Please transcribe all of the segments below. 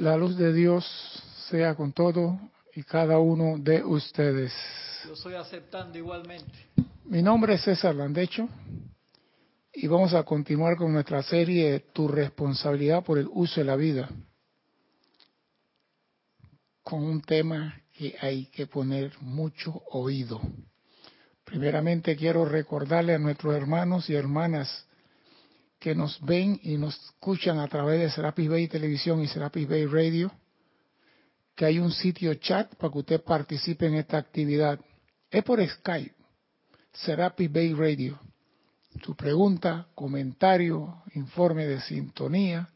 La luz de Dios sea con todo y cada uno de ustedes. Yo estoy aceptando igualmente. Mi nombre es César Landecho y vamos a continuar con nuestra serie Tu responsabilidad por el uso de la vida, con un tema que hay que poner mucho oído. Primeramente quiero recordarle a nuestros hermanos y hermanas que nos ven y nos escuchan a través de Serapis Bay Televisión y Serapis Bay Radio, que hay un sitio chat para que usted participe en esta actividad. Es por Skype, Serapis Bay Radio. Su pregunta, comentario, informe de sintonía,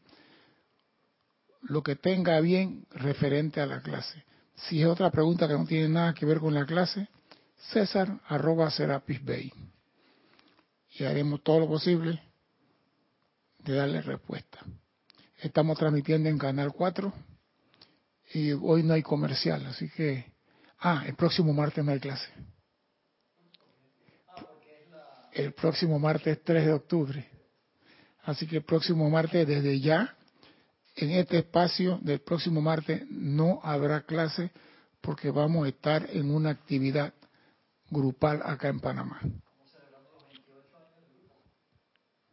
lo que tenga bien referente a la clase. Si es otra pregunta que no tiene nada que ver con la clase, César arroba Serapis Bay. Y haremos todo lo posible de darle respuesta. Estamos transmitiendo en Canal 4 y hoy no hay comercial, así que... Ah, el próximo martes no hay clase. El próximo martes 3 de octubre. Así que el próximo martes, desde ya, en este espacio del próximo martes no habrá clase porque vamos a estar en una actividad grupal acá en Panamá.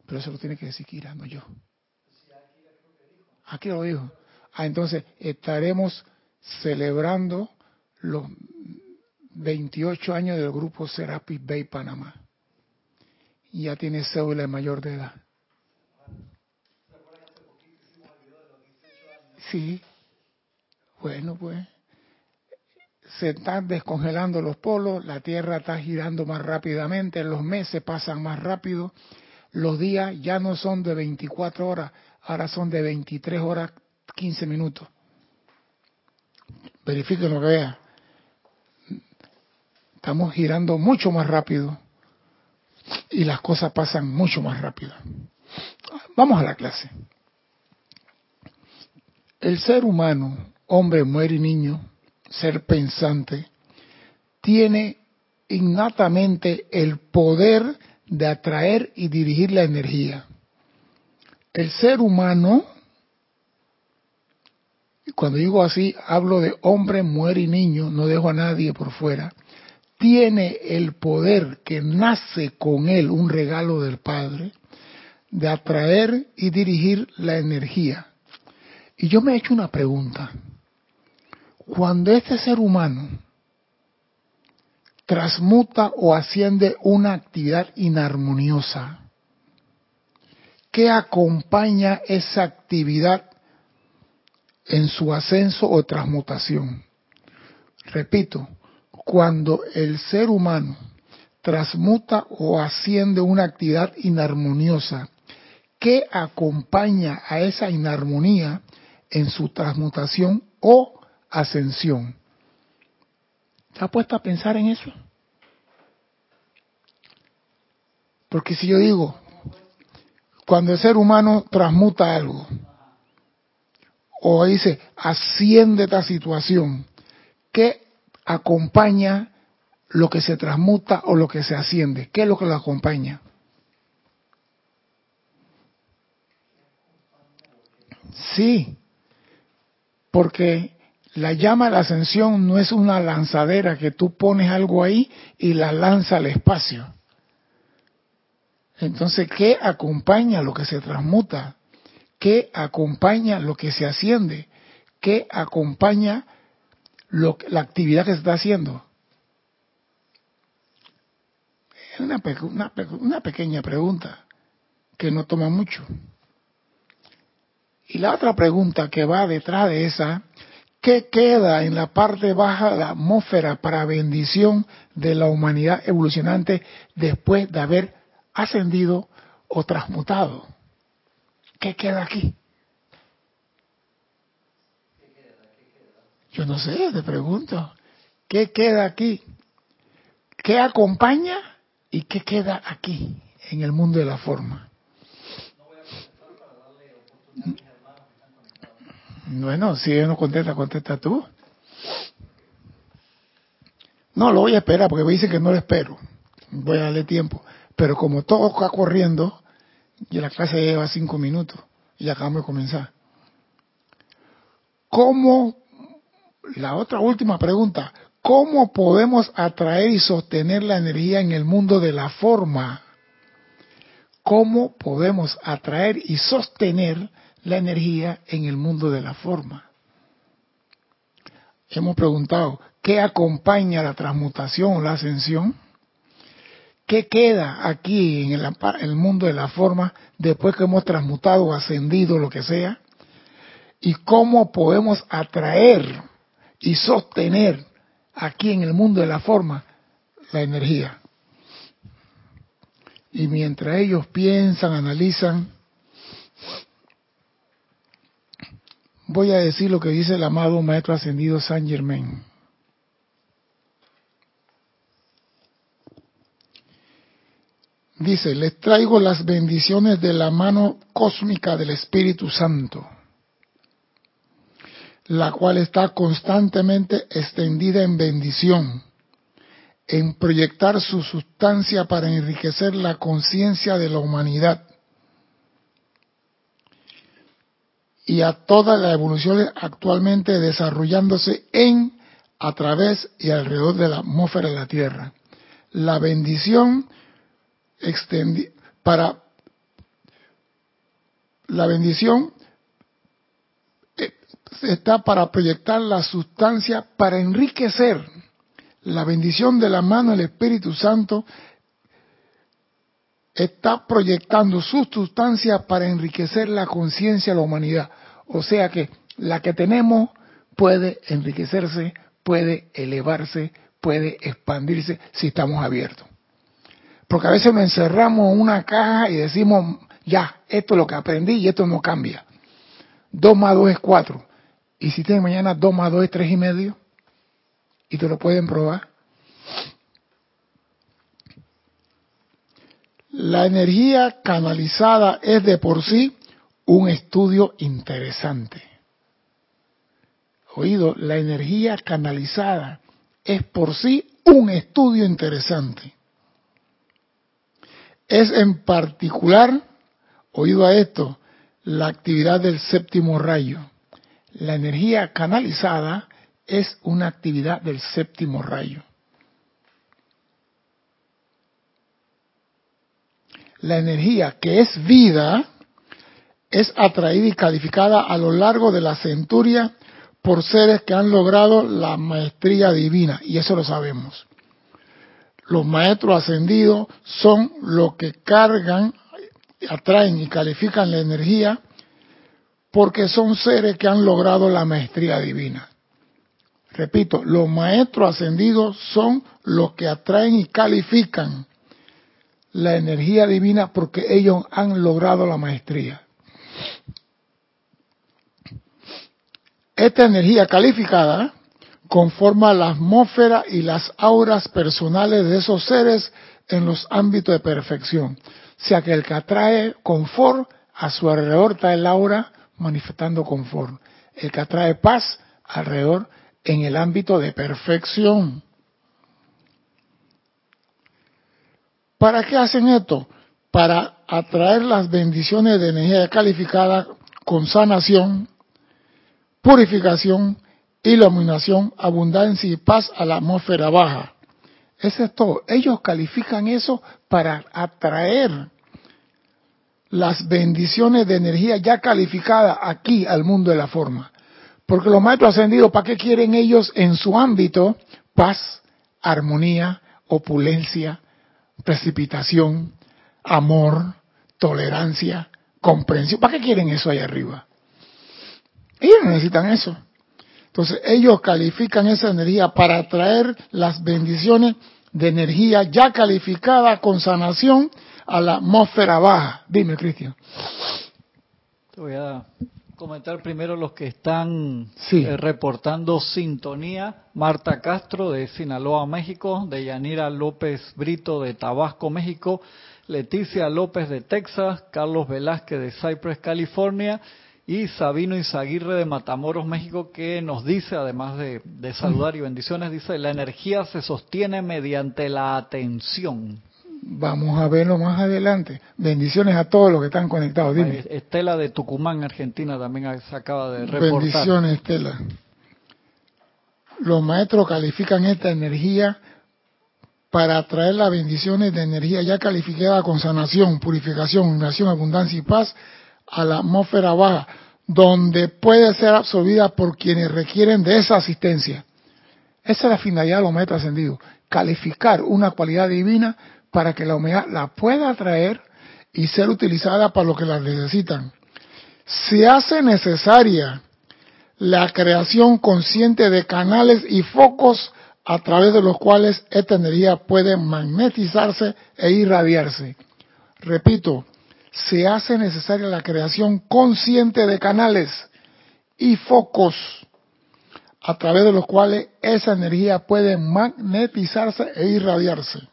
Pero eso lo tiene que decir Kira, no yo. Aquí lo dijo. Ah, entonces estaremos celebrando los 28 años del grupo Serapis Bay Panamá. Y ya tiene cédula de mayor de edad. Sí. Bueno, pues se están descongelando los polos, la Tierra está girando más rápidamente, los meses pasan más rápido, los días ya no son de 24 horas, ahora son de 23 horas 15 minutos. Verifiquen lo que vean. Estamos girando mucho más rápido y las cosas pasan mucho más rápido. Vamos a la clase. El ser humano, hombre, mujer y niño, ser pensante, tiene innatamente el poder de atraer y dirigir la energía. El ser humano, cuando digo así, hablo de hombre, mujer y niño, no dejo a nadie por fuera, tiene el poder que nace con él, un regalo del Padre, de atraer y dirigir la energía. Y yo me he hecho una pregunta. Cuando este ser humano transmuta o asciende una actividad inarmoniosa, ¿qué acompaña esa actividad en su ascenso o transmutación? Repito, cuando el ser humano transmuta o asciende una actividad inarmoniosa, ¿qué acompaña a esa inarmonía en su transmutación o ascensión? ¿Te has puesto a pensar en eso? Porque si yo digo, cuando el ser humano transmuta algo, o dice, asciende esta situación, ¿qué acompaña lo que se transmuta o lo que se asciende? ¿Qué es lo que lo acompaña? Sí, porque la llama de la ascensión no es una lanzadera que tú pones algo ahí y la lanza al espacio. Entonces, ¿qué acompaña lo que se transmuta? ¿Qué acompaña lo que se asciende? ¿Qué acompaña lo, la actividad que se está haciendo? Es una, una, una pequeña pregunta que no toma mucho. Y la otra pregunta que va detrás de esa, ¿qué queda en la parte baja de la atmósfera para bendición de la humanidad evolucionante después de haber ascendido o transmutado? ¿Qué queda aquí? Yo no sé, te pregunto. ¿Qué queda aquí? ¿Qué acompaña y qué queda aquí en el mundo de la forma? Bueno, si él no contesta, contesta tú. No, lo voy a esperar porque me dice que no lo espero. Voy a darle tiempo. Pero como todo está corriendo, y la clase lleva cinco minutos y acabamos de comenzar. ¿cómo, la otra última pregunta, ¿cómo podemos atraer y sostener la energía en el mundo de la forma? ¿Cómo podemos atraer y sostener la energía en el mundo de la forma? Hemos preguntado, ¿qué acompaña la transmutación o la ascensión? ¿Qué queda aquí en el, mundo de la forma después que hemos transmutado ascendido, lo que sea? ¿Y cómo podemos atraer y sostener aquí en el mundo de la forma la energía? Y mientras ellos piensan, analizan, voy a decir lo que dice el amado Maestro Ascendido San Germain. Dice, les traigo las bendiciones de la mano cósmica del Espíritu Santo, la cual está constantemente extendida en bendición, en proyectar su sustancia para enriquecer la conciencia de la humanidad y a toda la evolución actualmente desarrollándose en, a través y alrededor de la atmósfera de la Tierra. La bendición para la bendición eh, está para proyectar la sustancia para enriquecer la bendición de la mano del Espíritu Santo está proyectando su sustancia para enriquecer la conciencia de la humanidad. O sea que la que tenemos puede enriquecerse, puede elevarse, puede expandirse si estamos abiertos. Porque a veces nos encerramos en una caja y decimos, ya, esto es lo que aprendí y esto no cambia. 2 más 2 es 4. Y si tienes mañana 2 más 2 es 3 y medio, y te lo pueden probar. La energía canalizada es de por sí un estudio interesante. Oído, la energía canalizada es por sí un estudio interesante es en particular, oído a esto, la actividad del séptimo rayo. La energía canalizada es una actividad del séptimo rayo. La energía que es vida es atraída y calificada a lo largo de la centuria por seres que han logrado la maestría divina, y eso lo sabemos. Los maestros ascendidos son los que cargan, atraen y califican la energía porque son seres que han logrado la maestría divina. Repito, los maestros ascendidos son los que atraen y califican la energía divina porque ellos han logrado la maestría. Esta energía calificada conforma la atmósfera y las auras personales de esos seres en los ámbitos de perfección. O sea que el que atrae confort, a su alrededor está el aura manifestando confort. El que atrae paz, alrededor en el ámbito de perfección. ¿Para qué hacen esto? Para atraer las bendiciones de energía calificada con sanación, purificación iluminación, abundancia y paz a la atmósfera baja. Eso es todo. Ellos califican eso para atraer las bendiciones de energía ya calificada aquí al mundo de la forma. Porque los maestros ascendidos, ¿para qué quieren ellos en su ámbito paz, armonía, opulencia, precipitación, amor, tolerancia, comprensión? ¿Para qué quieren eso ahí arriba? Ellos necesitan eso. Entonces ellos califican esa energía para atraer las bendiciones de energía ya calificada con sanación a la atmósfera baja. Dime, Cristian. Te voy a comentar primero los que están eh, reportando sintonía. Marta Castro de Sinaloa, México, de Yanira López Brito de Tabasco, México, Leticia López de Texas, Carlos Velázquez de Cypress, California, y Sabino Izaguirre de Matamoros, México, que nos dice, además de, saludar y bendiciones, dice, la energía se sostiene mediante la atención. Vamos a verlo más adelante. Bendiciones a todos los que están conectados. Dime. Estela de Tucumán, Argentina, también se acaba de reportar. Bendiciones, Estela. Los maestros califican esta energía para atraer las bendiciones de energía ya calificada con sanación, purificación, iluminación, abundancia y paz a la atmósfera baja, donde puede ser absorbida por quienes requieren de esa asistencia. Esa es la finalidad de los maestros ascendidos, calificar una cualidad divina para que la humanidad la pueda atraer y ser utilizada para lo que la necesitan. Se hace necesaria la creación consciente de canales y focos a través de los cuales esta energía puede magnetizarse e irradiarse. Repito, se hace necesaria la creación consciente de canales y focos a través de los cuales esa energía puede magnetizarse e irradiarse.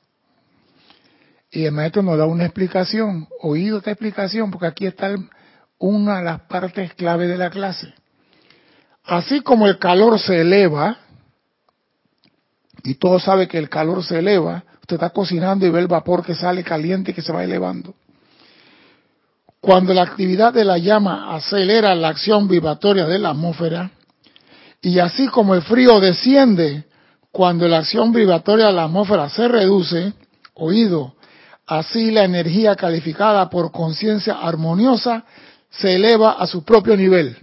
Y el maestro nos da una explicación, oído esta explicación, porque aquí está una de las partes clave de la clase. Así como el calor se eleva, y todo sabe que el calor se eleva, usted está cocinando y ve el vapor que sale caliente y que se va elevando. Cuando la actividad de la llama acelera la acción vibratoria de la atmósfera, y así como el frío desciende cuando la acción vibratoria de la atmósfera se reduce, oído, Así la energía calificada por conciencia armoniosa se eleva a su propio nivel.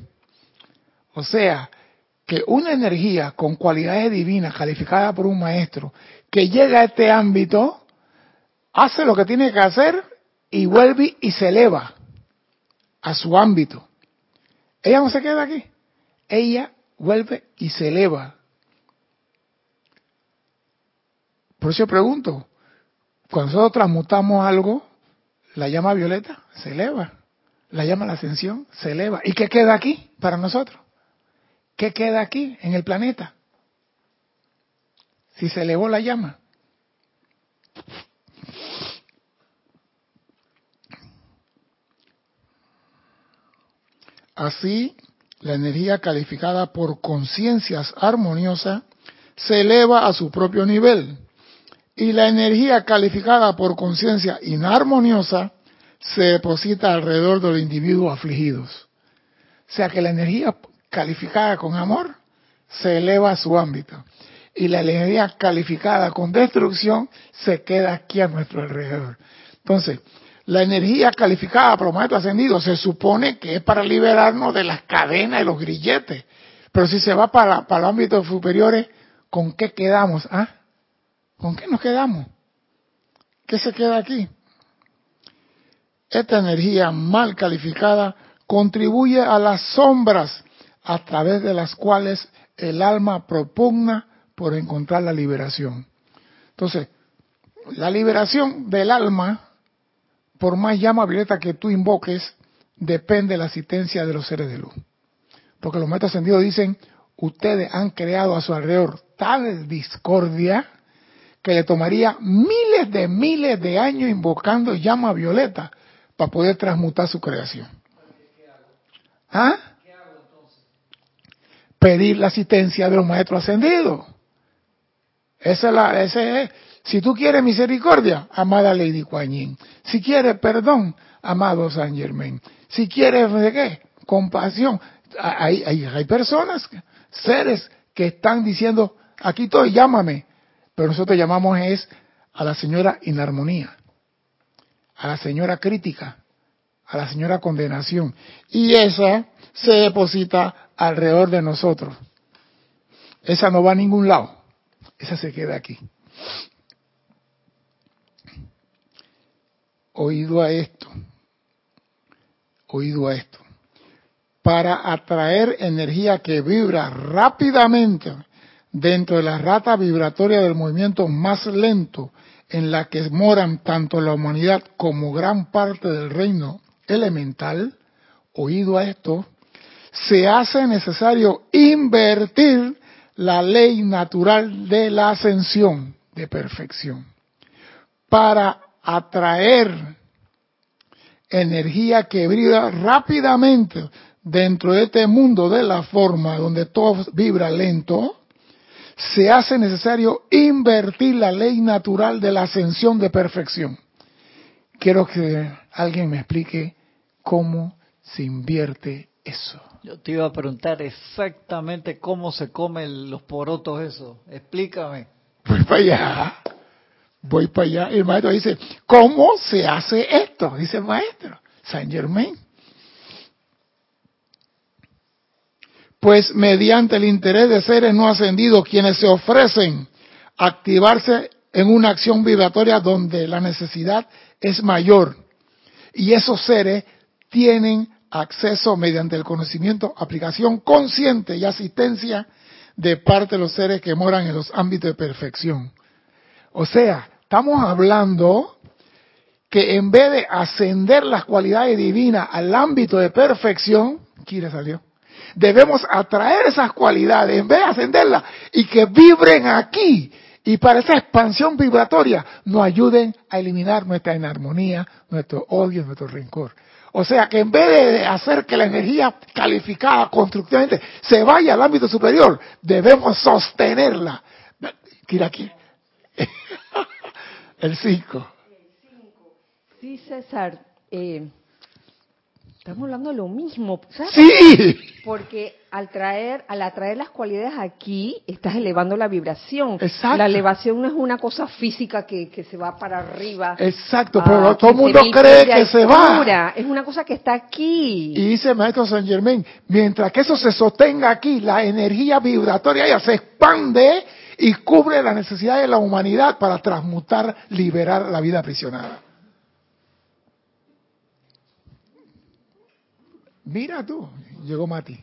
O sea, que una energía con cualidades divinas calificada por un maestro que llega a este ámbito, hace lo que tiene que hacer y vuelve y se eleva a su ámbito. Ella no se queda aquí. Ella vuelve y se eleva. Por eso yo pregunto, cuando nosotros transmutamos algo, la llama violeta se eleva, la llama la ascensión se eleva. ¿Y qué queda aquí para nosotros? ¿Qué queda aquí en el planeta? Si se elevó la llama. Así, la energía calificada por conciencias armoniosas se eleva a su propio nivel y la energía calificada por conciencia inarmoniosa se deposita alrededor de los individuos afligidos. O sea que la energía calificada con amor se eleva a su ámbito y la energía calificada con destrucción se queda aquí a nuestro alrededor. Entonces, la energía calificada por los maestros se supone que es para liberarnos de las cadenas y los grilletes. Pero si se va para, para los ámbitos superiores, ¿con qué quedamos? ¿Ah? ¿Con qué nos quedamos? ¿Qué se queda aquí? Esta energía mal calificada contribuye a las sombras a través de las cuales el alma propugna por encontrar la liberación. Entonces, la liberación del alma, por más llama violeta que tú invoques, depende de la asistencia de los seres de luz. Porque los maestros ascendidos dicen, ustedes han creado a su alrededor tal discordia que le tomaría miles de miles de años invocando llama violeta para poder transmutar su creación. ¿Ah? Pedir la asistencia de los maestros ascendidos. Esa es la, ese es. Si tú quieres misericordia, amada Lady Kuan Si quieres perdón, amado San Germain. Si quieres, ¿de qué? Compasión. Hay, hay, hay personas, seres que están diciendo, aquí estoy, llámame pero nosotros llamamos es a la señora inarmonía, a la señora crítica, a la señora condenación. Y esa se deposita alrededor de nosotros. Esa no va a ningún lado. Esa se queda aquí. Oído a esto. Oído a esto. Para atraer energía que vibra rápidamente dentro de la rata vibratoria del movimiento más lento en la que moran tanto la humanidad como gran parte del reino elemental, oído a esto, se hace necesario invertir la ley natural de la ascensión de perfección para atraer energía que vibra rápidamente dentro de este mundo de la forma donde todo vibra lento, se hace necesario invertir la ley natural de la ascensión de perfección. Quiero que alguien me explique cómo se invierte eso. Yo te iba a preguntar exactamente cómo se comen los porotos eso. Explícame. Voy para allá. Voy para allá. El maestro dice, ¿cómo se hace esto? Dice el maestro, Saint Germain. Pues mediante el interés de seres no ascendidos, quienes se ofrecen activarse en una acción vibratoria donde la necesidad es mayor. Y esos seres tienen acceso mediante el conocimiento, aplicación consciente y asistencia de parte de los seres que moran en los ámbitos de perfección. O sea, estamos hablando que en vez de ascender las cualidades divinas al ámbito de perfección, Kira salió, debemos atraer esas cualidades en vez de ascenderlas y que vibren aquí y para esa expansión vibratoria nos ayuden a eliminar nuestra inarmonía, nuestro odio, nuestro rencor. O sea que en vez de hacer que la energía calificada constructivamente se vaya al ámbito superior, debemos sostenerla. Tira aquí. El 5. Sí, César. Eh, estamos hablando de lo mismo. Sí. Porque al traer, al atraer las cualidades aquí, estás elevando la vibración. Exacto. La elevación no es una cosa física que, que se va para arriba. Exacto, pero todo el mundo cree que se va. Es una cosa que está aquí. Y dice el maestro San Germain, mientras que eso se sostenga aquí, la energía vibratoria ya se expande y cubre la necesidad de la humanidad para transmutar, liberar la vida aprisionada. Mira tú, llegó Mati.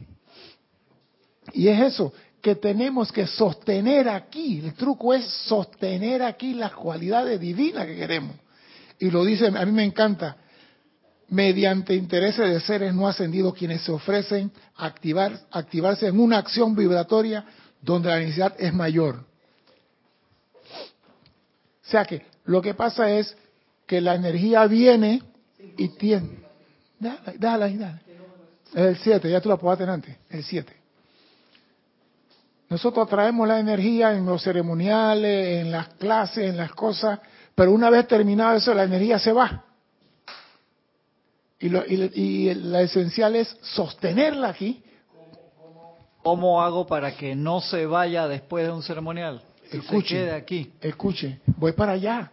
Y es eso, que tenemos que sostener aquí. El truco es sostener aquí las cualidades divinas que queremos. Y lo dice, a mí me encanta, mediante intereses de seres no ascendidos quienes se ofrecen activar, activarse en una acción vibratoria donde la necesidad es mayor. O sea que lo que pasa es que la energía viene y tiene. Dale, dale. Es el 7, ya tú la puedes tener antes, el 7. Nosotros traemos la energía en los ceremoniales, en las clases, en las cosas, pero una vez terminado eso, la energía se va. Y, lo, y, la esencial es sostenerla aquí. ¿Cómo hago para que no se vaya después de un ceremonial? escuche, se quede aquí. Escuche, voy para allá.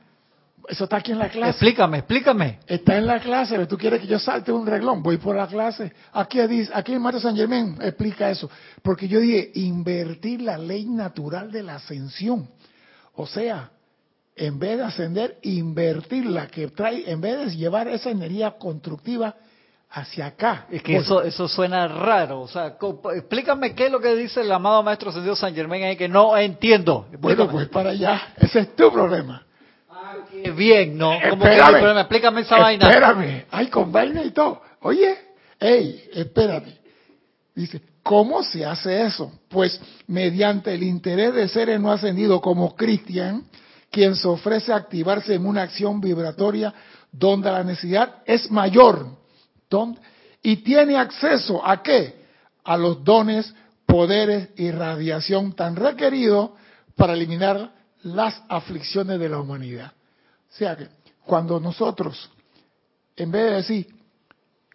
Eso está aquí en la clase. Explícame, explícame. Está en la clase, pero tú quieres que yo salte un reglón, voy por la clase. Aquí aquí el Mario San Germán explica eso, porque yo dije invertir la ley natural de la ascensión. O sea, en vez de ascender, invertir la que trae, en vez de llevar esa energía constructiva hacia acá. Es que eso, eso suena raro. O sea, explícame qué es lo que dice el amado Maestro Ascendido San Germán ahí que no entiendo. Bueno, pues para allá. Ese es tu problema. Qué bien, ¿no? ¿Cómo espérame, que Explícame esa vaina. Espérame, ay, con vaina y todo. Oye, hey, espérame. Dice, ¿cómo se hace eso? Pues mediante el interés de seres no ascendidos como Cristian, quien se ofrece a activarse en una acción vibratoria donde la necesidad es mayor. y tiene acceso a qué? A los dones, poderes y radiación tan requeridos para eliminar las aflicciones de la humanidad. O sea que cuando nosotros, en vez de decir,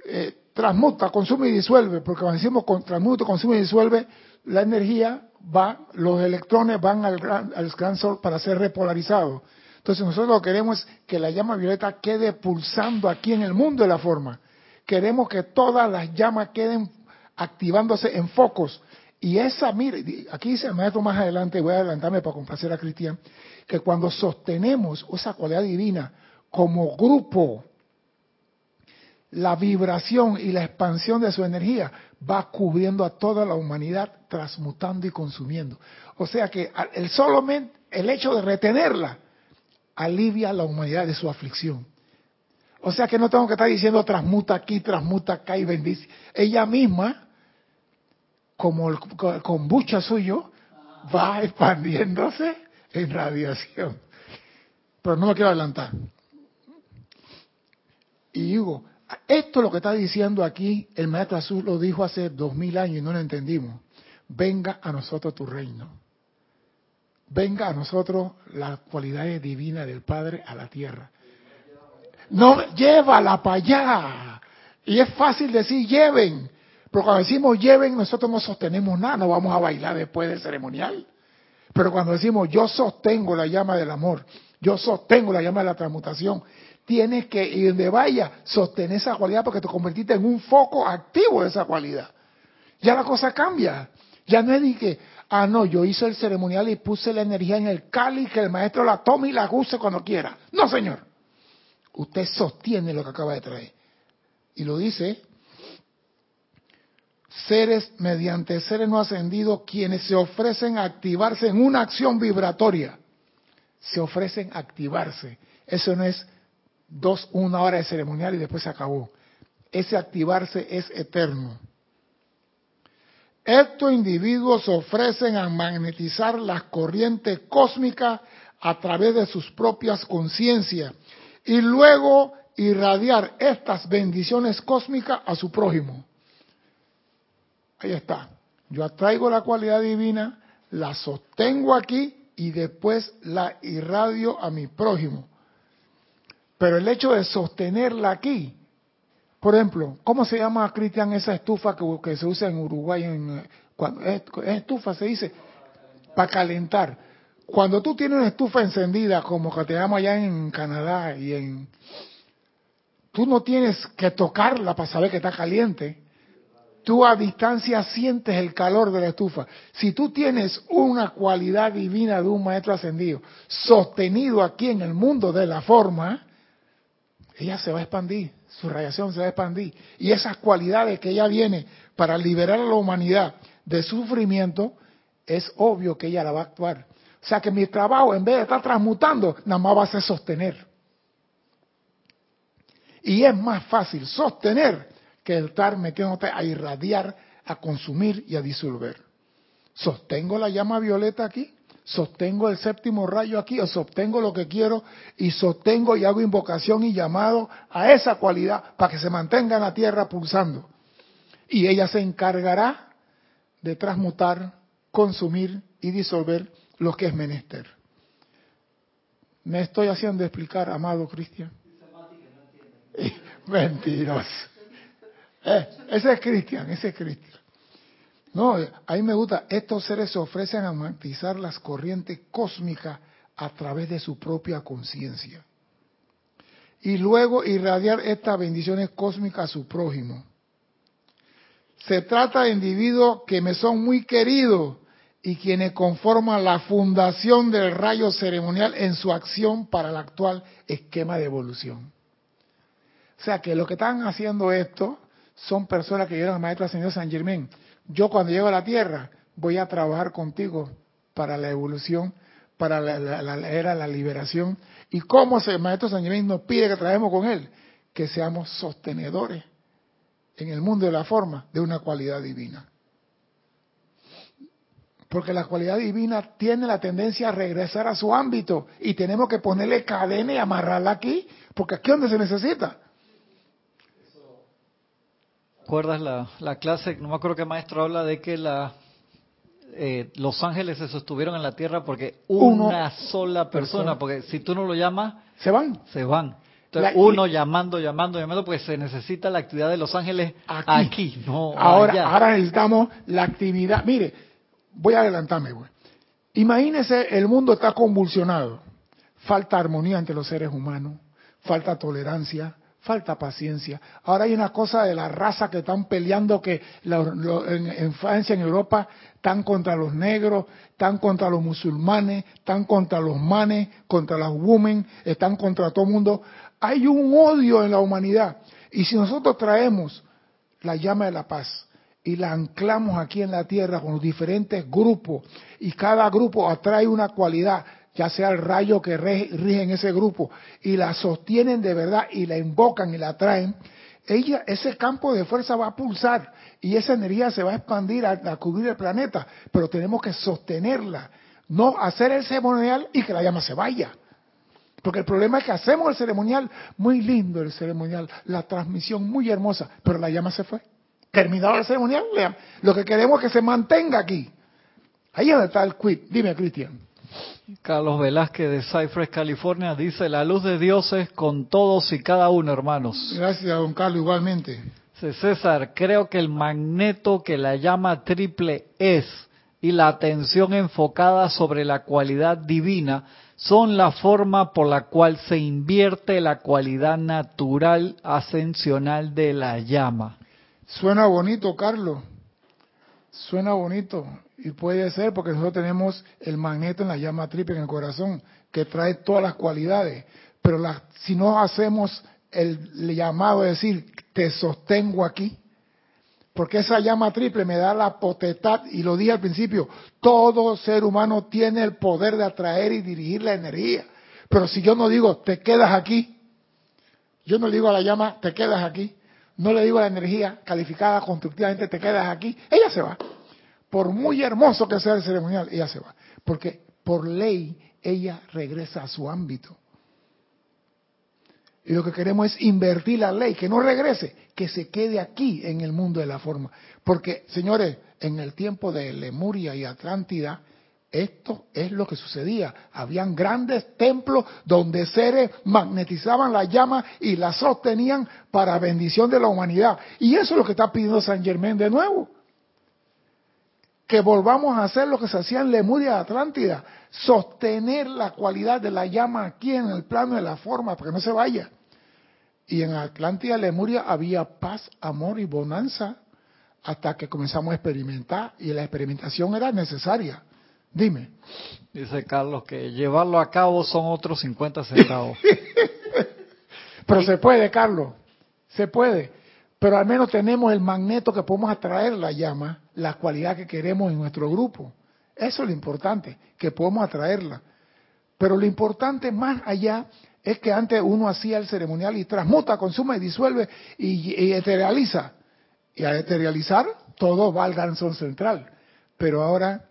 eh, transmuta, consume y disuelve, porque cuando decimos transmuta, consume y disuelve, la energía va, los electrones van al gran, al gran sol para ser repolarizados. Entonces nosotros lo que queremos es que la llama violeta quede pulsando aquí en el mundo de la forma. Queremos que todas las llamas queden activándose en focos. Y esa, mire, aquí dice el maestro más adelante, voy a adelantarme para complacer a Cristian, que cuando sostenemos esa cualidad divina como grupo, la vibración y la expansión de su energía va cubriendo a toda la humanidad, transmutando y consumiendo. O sea que el solamente el hecho de retenerla alivia a la humanidad de su aflicción. O sea que no tengo que estar diciendo transmuta aquí, transmuta acá y bendice. Ella misma, como el kombucha suyo, va expandiéndose en radiación. Pero no me quiero adelantar. Y digo, esto es lo que está diciendo aquí, el Maestro Azul lo dijo hace dos mil años y no lo entendimos. Venga a nosotros tu reino. venga a nosotros las cualidades divinas del Padre a la tierra. No, llévala para allá. Y es fácil decir lleven, pero cuando decimos lleven, nosotros no sostenemos nada, no vamos a bailar después del ceremonial. Pero cuando decimos yo sostengo la llama del amor, yo sostengo la llama de la transmutación, tienes que, y donde vaya, sostener esa cualidad porque te convertiste en un foco activo de esa cualidad. Ya la cosa cambia. Ya no es de que, ah, no, yo hice el ceremonial y puse la energía en el cáliz, que el maestro la tome y la use cuando quiera. No, señor. Usted sostiene lo que acaba de traer. Y lo dice, seres mediante seres no ascendidos quienes se ofrecen a activarse en una acción vibratoria. Se ofrecen a activarse. Eso no es dos, una hora de ceremonial y después se acabó. Ese activarse es eterno. Estos individuos ofrecen a magnetizar las corrientes cósmicas a través de sus propias conciencias y luego irradiar estas bendiciones cósmicas a su prójimo. Ahí está. Yo atraigo la cualidad divina, la sostengo aquí y después la irradio a mi prójimo. Pero el hecho de sostenerla aquí, por ejemplo, ¿cómo se llama, Cristian, esa estufa que, se usa en Uruguay? En, cuando, es, estufa, se dice, para calentar. Cuando tú tienes una estufa encendida, como que te llamo allá en Canadá y en... Tú no tienes que tocarla para saber que está caliente. Tú a distancia sientes el calor de la estufa. Si tú tienes una cualidad divina de un maestro ascendido sostenido aquí en el mundo de la forma, ella se va a expandir, su radiación se va a expandir. Y esas cualidades que ella viene para liberar a la humanidad de sufrimiento, es obvio que ella la va a actuar. O sea que mi trabajo, en vez de estar transmutando, nada más va a ser sostener. Y es más fácil sostener que estar metiéndote a irradiar, a consumir y a disolver. Sostengo la llama violeta aquí sostengo el séptimo rayo aquí o sostengo lo que quiero y sostengo y hago invocación y llamado a esa cualidad para que se mantenga en la tierra pulsando. Y ella se encargará de transmutar, consumir y disolver lo que es menester. ¿Me estoy haciendo explicar, amado Cristian? Mentiroso. Eh, ese es Cristian, ese es Cristian. No, a mí me gusta, estos seres se ofrecen a matizar las corrientes cósmicas a través de su propia conciencia. Y luego irradiar estas bendiciones cósmicas a su prójimo. Se trata de individuos que me son muy queridos y quienes conforman la fundación del rayo ceremonial en su acción para el actual esquema de evolución. O sea que los que están haciendo esto son personas que llegan al Maestro Señor San Germán yo cuando llego a la Tierra voy a trabajar contigo para la evolución, para la, era la liberación. ¿Y cómo el Maestro San Germán nos pide que trabajemos con él? Que seamos sostenedores en el mundo de la forma de una cualidad divina. Porque la cualidad divina tiene la tendencia a regresar a su ámbito y tenemos que ponerle cadena y amarrarla aquí, porque aquí es donde se necesita. ¿Recuerdas la, la, clase? No me acuerdo qué maestro habla de que la, eh, los ángeles se sostuvieron en la tierra porque una sola persona, porque si tú no lo llamas, se van. Se van. Entonces, uno llamando, llamando, llamando, porque se necesita la actividad de los ángeles aquí, no ahora, ahora necesitamos la actividad. Mire, voy a adelantarme, güey. Imagínese, el mundo está convulsionado. Falta armonía entre los seres humanos, falta tolerancia, falta paciencia. Ahora hay una cosa de la raza que están peleando que en, Francia, en Europa, están contra los negros, están contra los musulmanes, están contra los manes, contra las women, están contra todo el mundo. Hay un odio en la humanidad. Y si nosotros traemos la llama de la paz y la anclamos aquí en la tierra con los diferentes grupos y cada grupo atrae una cualidad, ya sea el rayo que rige en ese grupo, y la sostienen de verdad y la invocan y la traen, ella, ese campo de fuerza va a pulsar y esa energía se va a expandir a, cubrir el planeta, pero tenemos que sostenerla, no hacer el ceremonial y que la llama se vaya. Porque el problema es que hacemos el ceremonial, muy lindo el ceremonial, la transmisión muy hermosa, pero la llama se fue. Terminado el ceremonial, lo que queremos es que se mantenga aquí. Ahí es donde está el quit. Dime, Cristian. Carlos Velázquez de Cypress, California, dice, la luz de Dios es con todos y cada uno, hermanos. Gracias, don Carlos, igualmente. César, creo que el magneto que la llama triple es y la atención enfocada sobre la cualidad divina son la forma por la cual se invierte la cualidad natural ascensional de la llama. Suena bonito, Carlos. Suena bonito. Y puede ser porque nosotros tenemos el magneto en la llama triple en el corazón, que trae todas las cualidades. Pero si no hacemos el llamado de decir, te sostengo aquí, porque esa llama triple me da la potestad, y lo dije al principio, todo ser humano tiene el poder de atraer y dirigir la energía. Pero si yo no digo, te quedas aquí, yo no le digo a la llama, te quedas aquí, no le digo a la energía calificada constructivamente, te quedas aquí, ella se va. Por muy hermoso que sea el ceremonial, ella se va. Porque por ley ella regresa a su ámbito. Y lo que queremos es invertir la ley, que no regrese, que se quede aquí en el mundo de la forma. Porque, señores, en el tiempo de Lemuria y Atlántida, esto es lo que sucedía. Habían grandes templos donde seres magnetizaban la llama y la sostenían para bendición de la humanidad. Y eso es lo que está pidiendo San Germán de nuevo. Que volvamos a hacer lo que se hacía en Lemuria Atlántida. Sostener la cualidad de la llama aquí en el plano de la forma, para que no se vaya. Y en Atlántida, Lemuria, había paz, amor y bonanza hasta que comenzamos a experimentar y la experimentación era necesaria. Dime. Dice Carlos que llevarlo a cabo son otros 50 centavos. Pero se puede, Carlos, se puede. Pero al menos tenemos el magneto que podemos atraer la llama, la cualidad que queremos en nuestro grupo. Eso es lo importante, que podemos atraerla. Pero lo importante más allá es que antes uno hacía el ceremonial y transmuta, consume, disuelve y, y eterializa. Y al eterializar, todo va al ganzón central. Pero ahora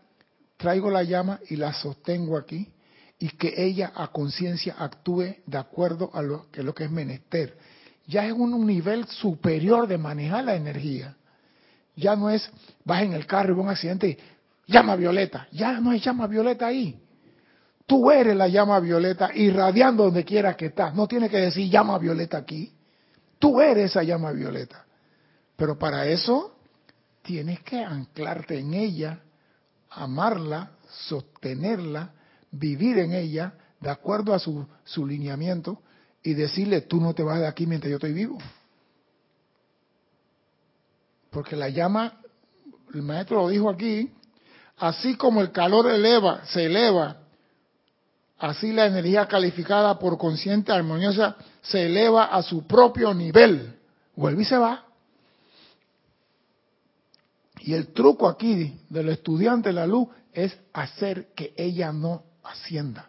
traigo la llama y la sostengo aquí y que ella a conciencia actúe de acuerdo a lo que, lo que es menester. Ya es un nivel superior de manejar la energía. Ya no es, vas en el carro y un accidente, llama violeta. Ya no hay llama violeta ahí. Tú eres la llama violeta irradiando donde quiera que estás. No tienes que decir llama violeta aquí. Tú eres esa llama violeta. Pero para eso tienes que anclarte en ella, amarla, sostenerla, vivir en ella de acuerdo a su, su lineamiento y decirle, tú no te vas de aquí mientras yo estoy vivo. Porque la llama, el maestro lo dijo aquí, así como el calor eleva, se eleva Así la energía calificada por consciente armoniosa se eleva a su propio nivel. Vuelve y se va. Y el truco aquí del estudiante de la luz es hacer que ella no ascienda,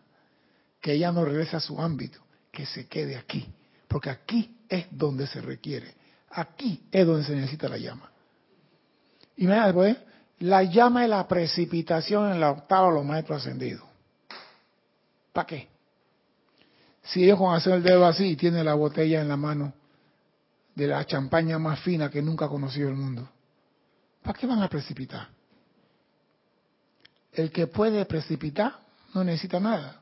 que ella no regrese a su ámbito, que se quede aquí. Porque aquí es donde se requiere. Aquí es donde se necesita la llama. Y mira, después, la llama es la precipitación en la octava de los maestros ascendidos. ¿Para qué? Si ellos con hacer el dedo así y tiene la botella en la mano de la champaña más fina que nunca ha conocido el mundo, ¿para qué van a precipitar? El que puede precipitar no necesita nada.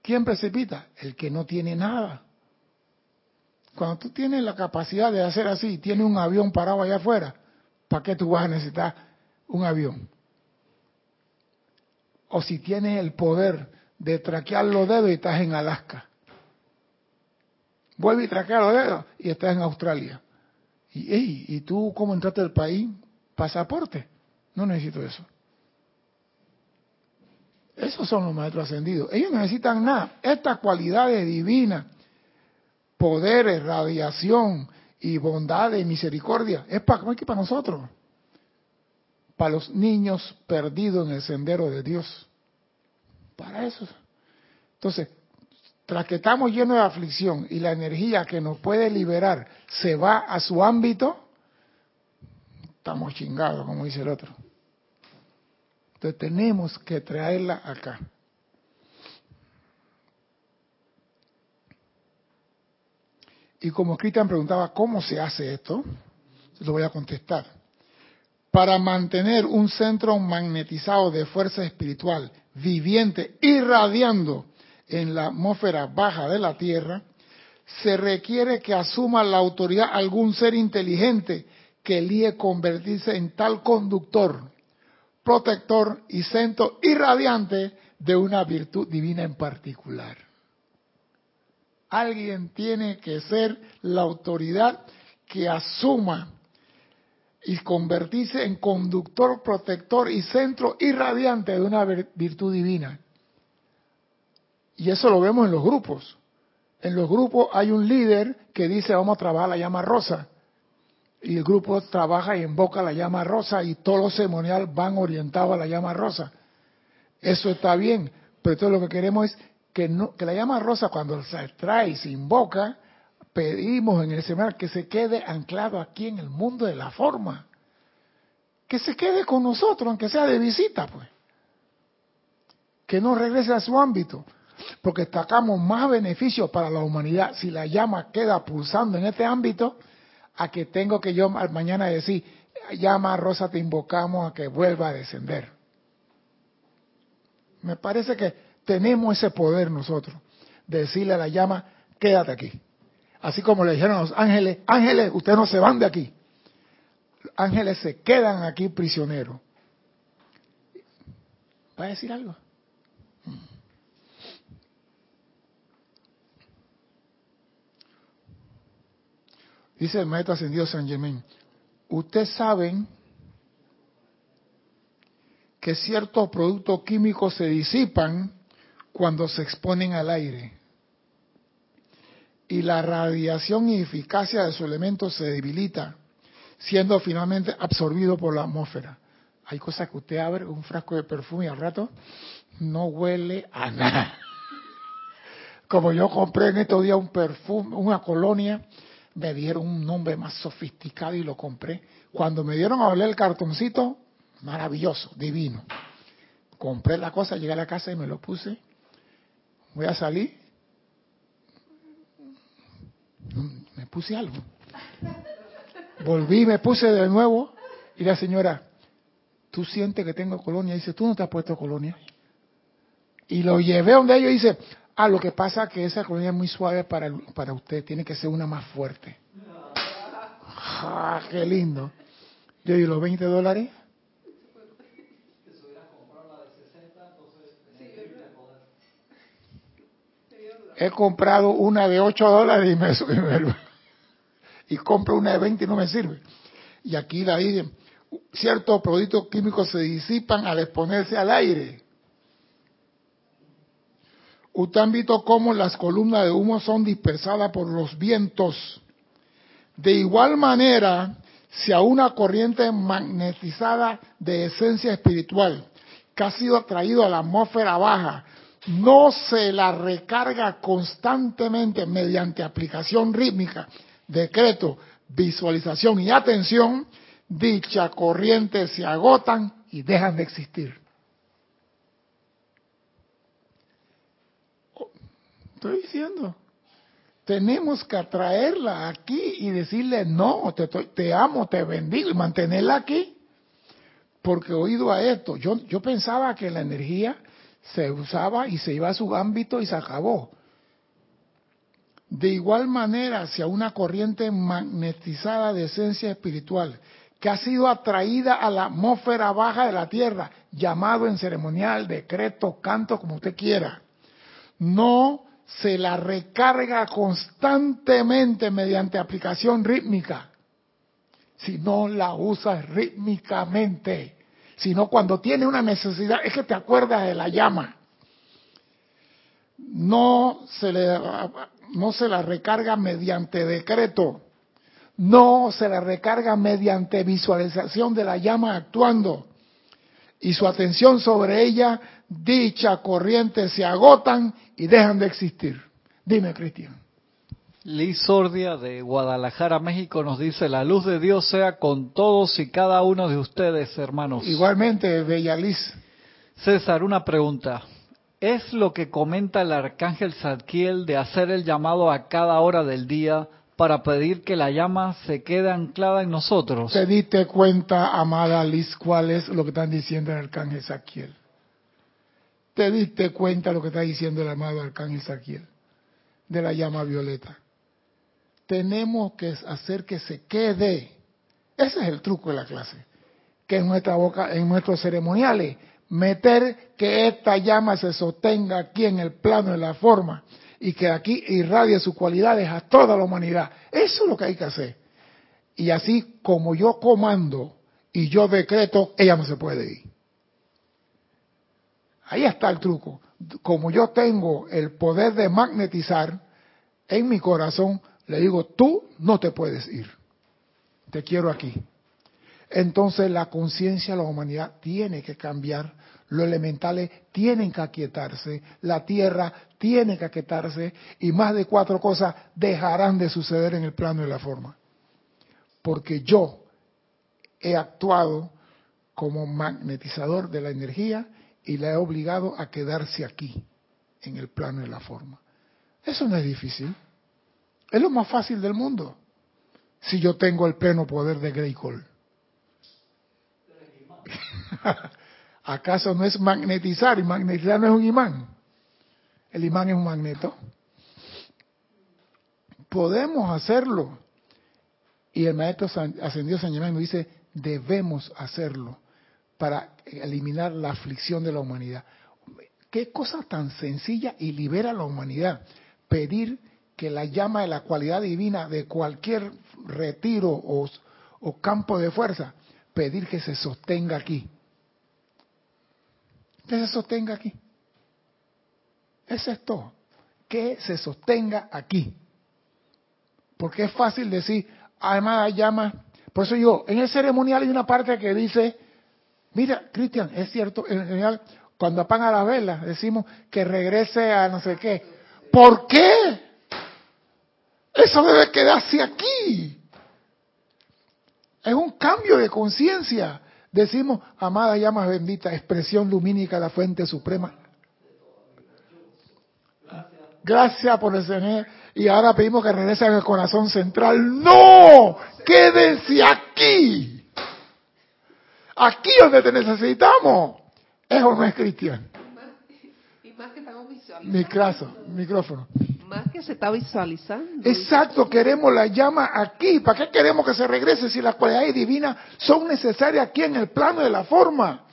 ¿Quién precipita? El que no tiene nada. Cuando tú tienes la capacidad de hacer así, tienes un avión parado allá afuera, ¿para qué tú vas a necesitar un avión? O si tienes el poder de traquear los dedos y estás en Alaska. Vuelve y traquear los dedos y estás en Australia. Y, ¿y tú cómo entraste al país? Pasaporte. No necesito eso. Esos son los maestros ascendidos. Ellos no necesitan nada. Estas cualidades divinas, poderes, radiación y bondad y misericordia, es para, es para nosotros. Para los niños perdidos en el sendero de Dios. Para eso. Entonces, tras que estamos llenos de aflicción y la energía que nos puede liberar se va a su ámbito, estamos chingados, como dice el otro. Entonces tenemos que traerla acá. Y como Cristian preguntaba, ¿cómo se hace esto? Lo voy a contestar. para mantener un centro magnetizado de fuerza espiritual viviente irradiando en la atmósfera baja de la Tierra, se requiere que asuma la autoridad algún ser inteligente que elije convertirse en tal conductor, protector y centro irradiante de una virtud divina en particular. Alguien tiene que ser la autoridad que asuma y convertirse en conductor, protector y centro irradiante de una virtud divina. Y eso lo vemos en los grupos. En los grupos hay un líder que dice vamos a trabajar la llama rosa. Y el grupo trabaja y invoca la llama rosa y todos los ceremonial van orientados a la llama rosa. Eso está bien, pero todo lo que queremos es que, la llama rosa cuando se trae y se invoca, pedimos en el seminario que se quede anclado aquí en el mundo de la forma. Que se quede con nosotros, aunque sea de visita, pues. Que no regrese a su ámbito, porque sacamos más beneficios para la humanidad si la llama queda pulsando en este ámbito, a que tengo que yo mañana decir, llama rosa, te invocamos a que vuelva a descender. Me parece que tenemos ese poder nosotros, de decirle a la llama, quédate aquí. Así como le dijeron a los ángeles, ángeles, ustedes no se van de aquí. Ángeles se quedan aquí prisioneros. ¿Va a decir algo? Dice el maestro ascendido San Germán, ustedes saben que ciertos productos químicos se disipan cuando se exponen al aire y la radiación y eficacia de su elemento se debilita, siendo finalmente absorbido por la atmósfera. Hay cosas que usted abre un frasco de perfume y al rato no huele a nada. Como yo compré en estos días un perfume, una colonia, me dieron un nombre más sofisticado y lo compré. Cuando me dieron a oler el cartoncito, maravilloso, divino. Compré la cosa, llegué a la casa y me lo puse. Voy a salir me puse algo. Volví, me puse de nuevo y la señora, ¿tú sientes que tengo colonia? dice, ¿tú no te has puesto colonia? Y lo llevé donde ellos y dice, ah, lo que pasa es que esa colonia es muy suave para, para usted, tiene que ser una más fuerte. Ah, qué lindo. Yo di los 20 dólares. He comprado una de 8 dólares y me, y compro una de 20 y no me sirve. Y aquí la dicen, ciertos productos químicos se disipan al exponerse al aire. Usted han visto cómo las columnas de humo son dispersadas por los vientos. De igual manera, si a una corriente magnetizada de esencia espiritual que ha sido atraído a la atmósfera baja no se la recarga constantemente mediante aplicación rítmica decreto, visualización y atención, dicha corriente se agotan y dejan de existir. Estoy diciendo, tenemos que atraerla aquí y decirle, no, te, te amo, te bendigo y mantenerla aquí. Porque oído a esto, yo, yo pensaba que la energía se usaba y se iba a su ámbito y se acabó. De igual manera, hacia una corriente magnetizada de esencia espiritual que ha sido atraída a la atmósfera baja de la Tierra, llamado en ceremonial, decreto, canto, como usted quiera, no se la recarga constantemente mediante aplicación rítmica, sino la usa rítmicamente, sino cuando tiene una necesidad, es que te acuerdas de la llama. No se le no se la recarga mediante decreto, no se la recarga mediante visualización de la llama actuando y su atención sobre ella, dicha corriente se agotan y dejan de existir. Dime, Cristian. Liz Sordia de Guadalajara, México nos dice, la luz de Dios sea con todos y cada uno de ustedes, hermanos. Igualmente, Bella Liz. César, una pregunta es lo que comenta el arcángel Zadkiel de hacer el llamado a cada hora del día para pedir que la llama se quede anclada en nosotros. ¿Te diste cuenta, amada Liz, cuál es lo que están diciendo el arcángel Saquiel? ¿Te diste cuenta lo que está diciendo el amado arcángel Saquiel de la llama violeta? Tenemos que hacer que se quede. Ese es el truco de la clase. Que en nuestra boca, en nuestros ceremoniales, meter que esta llama se sostenga aquí en el plano de la forma y que aquí irradie sus cualidades a toda la humanidad. Eso es lo que hay que hacer. Y así como yo comando y yo decreto, ella no se puede ir. Ahí está el truco. Como yo tengo el poder de magnetizar en mi corazón, le digo, tú no te puedes ir. Te quiero aquí. Entonces la conciencia de la humanidad tiene que cambiar, los elementales tienen que aquietarse, la tierra tiene que aquietarse y más de cuatro cosas dejarán de suceder en el plano de la forma. Porque yo he actuado como magnetizador de la energía y la he obligado a quedarse aquí, en el plano de la forma. Eso no es difícil. Es lo más fácil del mundo. Si yo tengo el pleno poder de Greycall. ¿Acaso no es magnetizar? Y magnetizar no es un imán. El imán es un magneto. Podemos hacerlo. Y el maestro ascendido San Germán nos dice, debemos hacerlo para eliminar la aflicción de la humanidad. Qué cosa tan sencilla y libera a la humanidad. Pedir que la llama de la cualidad divina de cualquier retiro o, o campo de fuerza, pedir que se sostenga aquí. Que se sostenga aquí. Es todo. Que se sostenga aquí. Porque es fácil decir, además la llama. Por eso yo, en el ceremonial hay una parte que dice, Mira, Cristian, es cierto, cuando apaga la vela, decimos que regrese a no sé qué. ¿Por qué? Eso debe quedarse aquí. Es un cambio de conciencia. Decimos, amada llama bendita, expresión lumínica de la fuente suprema. Gracias por el Y ahora pedimos que regrese al corazón central. ¡No! ¡Quédense aquí! Aquí donde te necesitamos. ¿Es o no es cristiano? Y más que estamos visualizando. micrófono. Que se está visualizando. Exacto, queremos la llama aquí. ¿Para qué queremos que se regrese si las cualidades divinas son necesarias aquí en el plano de la forma?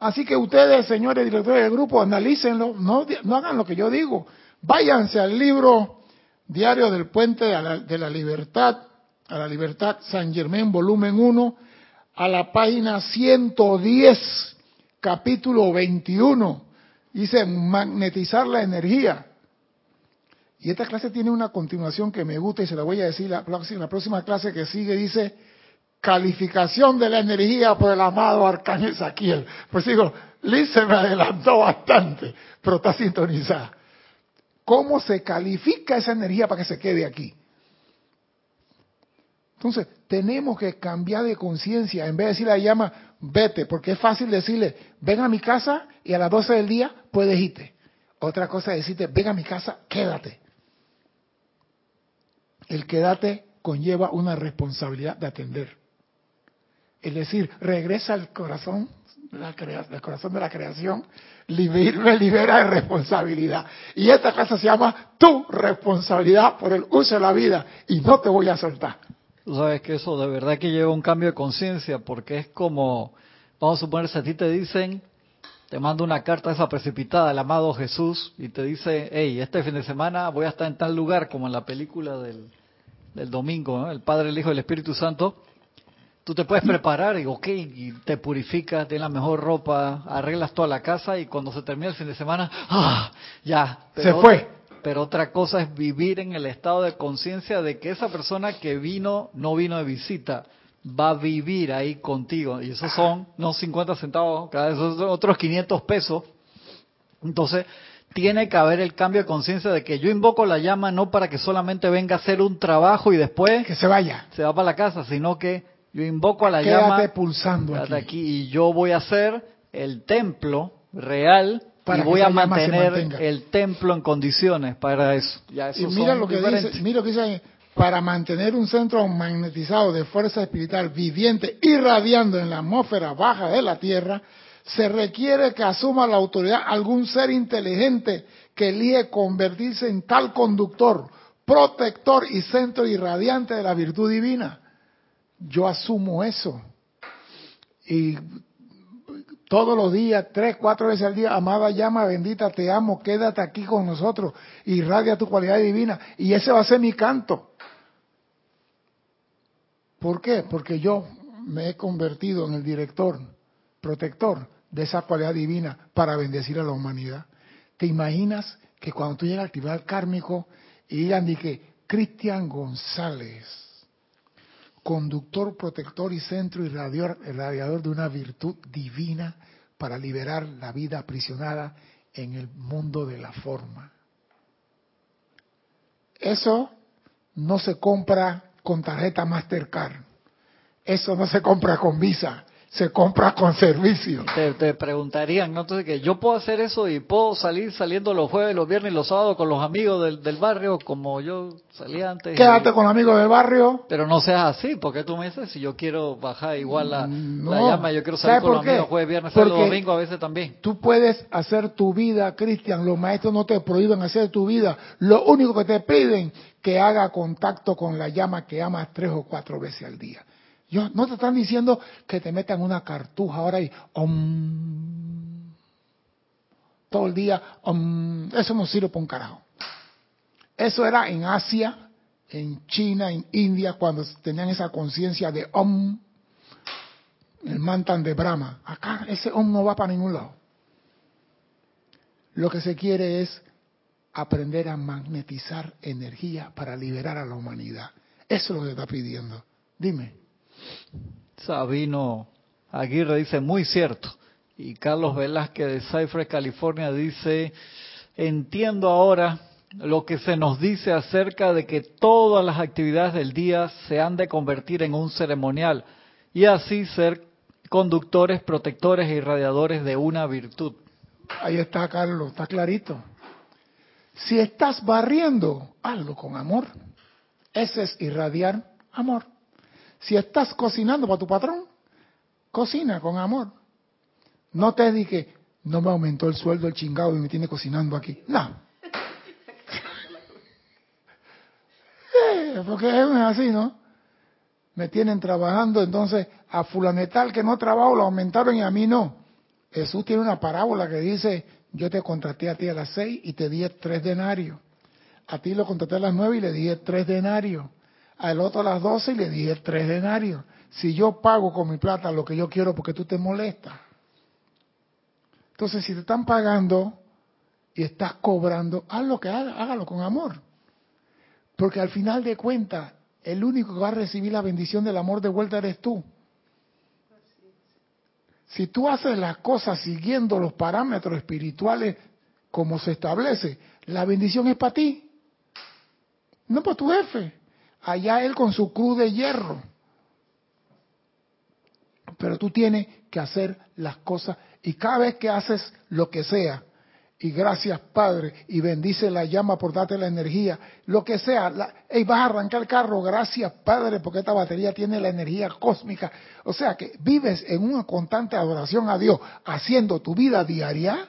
Así que ustedes, señores directores del grupo, analícenlo, no, no hagan lo que yo digo. Váyanse al libro Diario del Puente de la Libertad, a la libertad, San Germán, volumen 1, a la página 110, capítulo 21. Dice magnetizar la energía. Y esta clase tiene una continuación que me gusta y se la voy a decir la próxima, la próxima clase que sigue. Dice calificación de la energía por el amado Arcángel Saquiel. Pues digo, Liz se me adelantó bastante, pero está sintonizada. ¿Cómo se califica esa energía para que se quede aquí? Entonces, tenemos que cambiar de conciencia. En vez de decirle a la llama, vete, porque es fácil decirle, ven a mi casa y a las 12 del día puedes irte. Otra cosa es decirte, ven a mi casa, quédate. El quédate conlleva una responsabilidad de atender. Es decir, regresa al corazón, del corazón de la creación, libera, libera de responsabilidad. Y esta casa se llama tu responsabilidad por el uso de la vida y no te voy a soltar. Tú sabes que eso de verdad que lleva un cambio de conciencia porque es como, vamos a suponer, si a ti te dicen, te mando una carta esa precipitada el amado Jesús y te dice, hey, este fin de semana voy a estar en tal lugar como en la película del, del domingo, el Padre, el Hijo y el Espíritu Santo, tú te puedes preparar y, ok, y te purificas, tienes la mejor ropa, arreglas toda la casa y cuando se termina el fin de semana, ¡ah! Ya. se fue. Pero otra cosa es vivir en el estado de conciencia de que esa persona que vino, no vino de visita, va a vivir ahí contigo. Y esos son no 50 centavos, cada vez son otros 500 pesos. Entonces, tiene que haber el cambio de conciencia de que yo invoco la llama no para que solamente venga a hacer un trabajo y después que se vaya, se va para la casa, sino que yo invoco a la llama pulsando aquí. y yo voy a ser el templo real y voy a mantener el templo en condiciones para eso. y mira lo que dice, mira lo que dice para mantener un centro magnetizado de fuerza espiritual viviente irradiando en la atmósfera baja de la Tierra, se requiere que asuma la autoridad algún ser inteligente que elige convertirse en tal conductor, protector y centro irradiante de la virtud divina. Yo asumo eso. Y todos los días, tres, cuatro veces al día, amada llama bendita, te amo, quédate aquí con nosotros, irradia tu cualidad divina. Y ese va a ser mi canto. ¿Por qué? Porque yo me he convertido en el director, protector de esa cualidad divina para bendecir a la humanidad. ¿Te imaginas que cuando tú llegas al tribunal kármico y digan de que Cristian González, conductor, protector y centro irradiador de una virtud divina para liberar la vida aprisionada en el mundo de la forma? Eso no se compra con tarjeta Mastercard. Eso no se compra con Visa se compra con servicio. Te, preguntarían, ¿no? Entonces, que yo puedo hacer eso y puedo salir saliendo los jueves, los viernes y los sábados con los amigos del, barrio como yo salía antes. Quédate con los amigos del barrio. Pero no seas así, porque tú me dices, si yo quiero bajar igual la, llama, yo quiero salir con los amigos jueves, viernes, sábado, domingo a veces también. Tú puedes hacer tu vida, Cristian, los maestros no te prohíben hacer tu vida. Lo único que te piden que haga contacto con la llama que amas tres o cuatro veces al día no te están diciendo que te metan una cartuja ahora y todo el día, eso no sirve para un carajo. Eso era en Asia, en China, en India, cuando tenían esa conciencia de om, el mantan de Brahma. Acá ese om no va para ningún lado. Lo que se quiere es aprender a magnetizar energía para liberar a la humanidad. Eso es lo que está pidiendo. Dime. Sabino Aguirre dice, muy cierto. Y Carlos Velázquez de Cypress, California dice, entiendo ahora lo que se nos dice acerca de que todas las actividades del día se han de convertir en un ceremonial y así ser conductores, protectores e irradiadores de una virtud. Ahí está, Carlos, está clarito. Si estás barriendo, hazlo con amor. Ese es irradiar amor. Si estás cocinando para tu patrón, cocina con amor. No te dije, no me aumentó el sueldo el chingado y me tiene cocinando aquí. No. Eh, porque es así, ¿no? Me tienen trabajando, entonces a fulanetal que no trabajo lo aumentaron y a mí no. Jesús tiene una parábola que dice, yo te contraté a ti a las seis y te di tres denarios. A ti lo contraté a las nueve y le di tres denarios al otro a las 12 y le dije tres denarios. Si yo pago con mi plata lo que yo quiero porque tú te molestas. Entonces, si te están pagando y estás cobrando, haz lo que haga, hágalo con amor. Porque al final de cuentas, el único que va a recibir la bendición del amor de vuelta eres tú. Si tú haces las cosas siguiendo los parámetros espirituales como se establece, la bendición es para ti, no para tu jefe allá él con su cruz de hierro. Pero tú tienes que hacer las cosas y cada vez que haces lo que sea, y gracias Padre, y bendice la llama por darte la energía, lo que sea, y vas a arrancar el carro, gracias Padre, porque esta batería tiene la energía cósmica. O sea que vives en una constante adoración a Dios, haciendo tu vida diaria.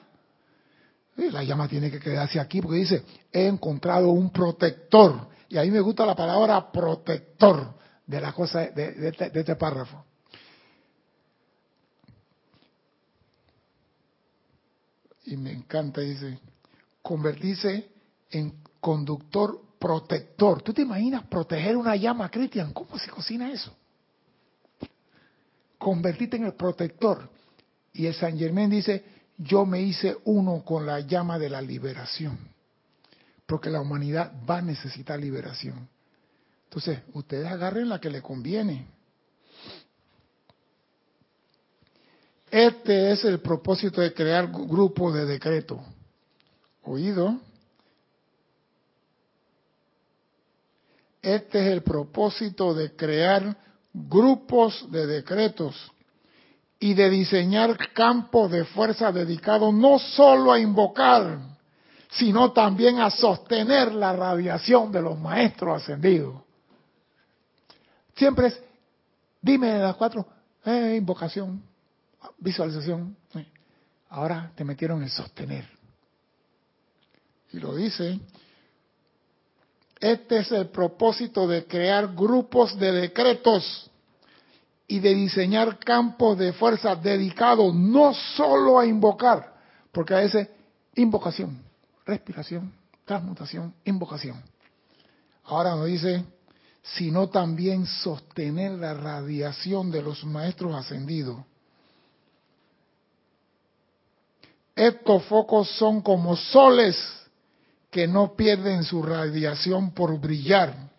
la llama tiene que quedarse aquí porque dice, he encontrado un protector y a me gusta la palabra protector de la cosa de, este, de este párrafo. Y me encanta, dice, convertirse en conductor protector. ¿Tú te imaginas proteger una llama, Cristian? ¿Cómo se cocina eso? Convertirte en el protector. Y el San Germán dice, yo me hice uno con la llama de la liberación porque la humanidad va a necesitar liberación. Entonces, ustedes agarren la que le conviene. Este es el propósito de crear grupos de decreto. ¿Oído? Este es el propósito de crear grupos de decretos y de diseñar campos de fuerza dedicados no solo a invocar, sino también a sostener la radiación de los maestros ascendidos. Siempre es, dime de las cuatro, eh, invocación, visualización. Ahora te metieron el sostener. Y lo dice, este es el propósito de crear grupos de decretos y de diseñar campos de fuerza dedicados no solo a invocar, porque a veces invocación, respiración, transmutación, invocación. Ahora nos dice, sino también sostener la radiación de los maestros ascendidos. Estos focos son como soles que no pierden su radiación por brillar.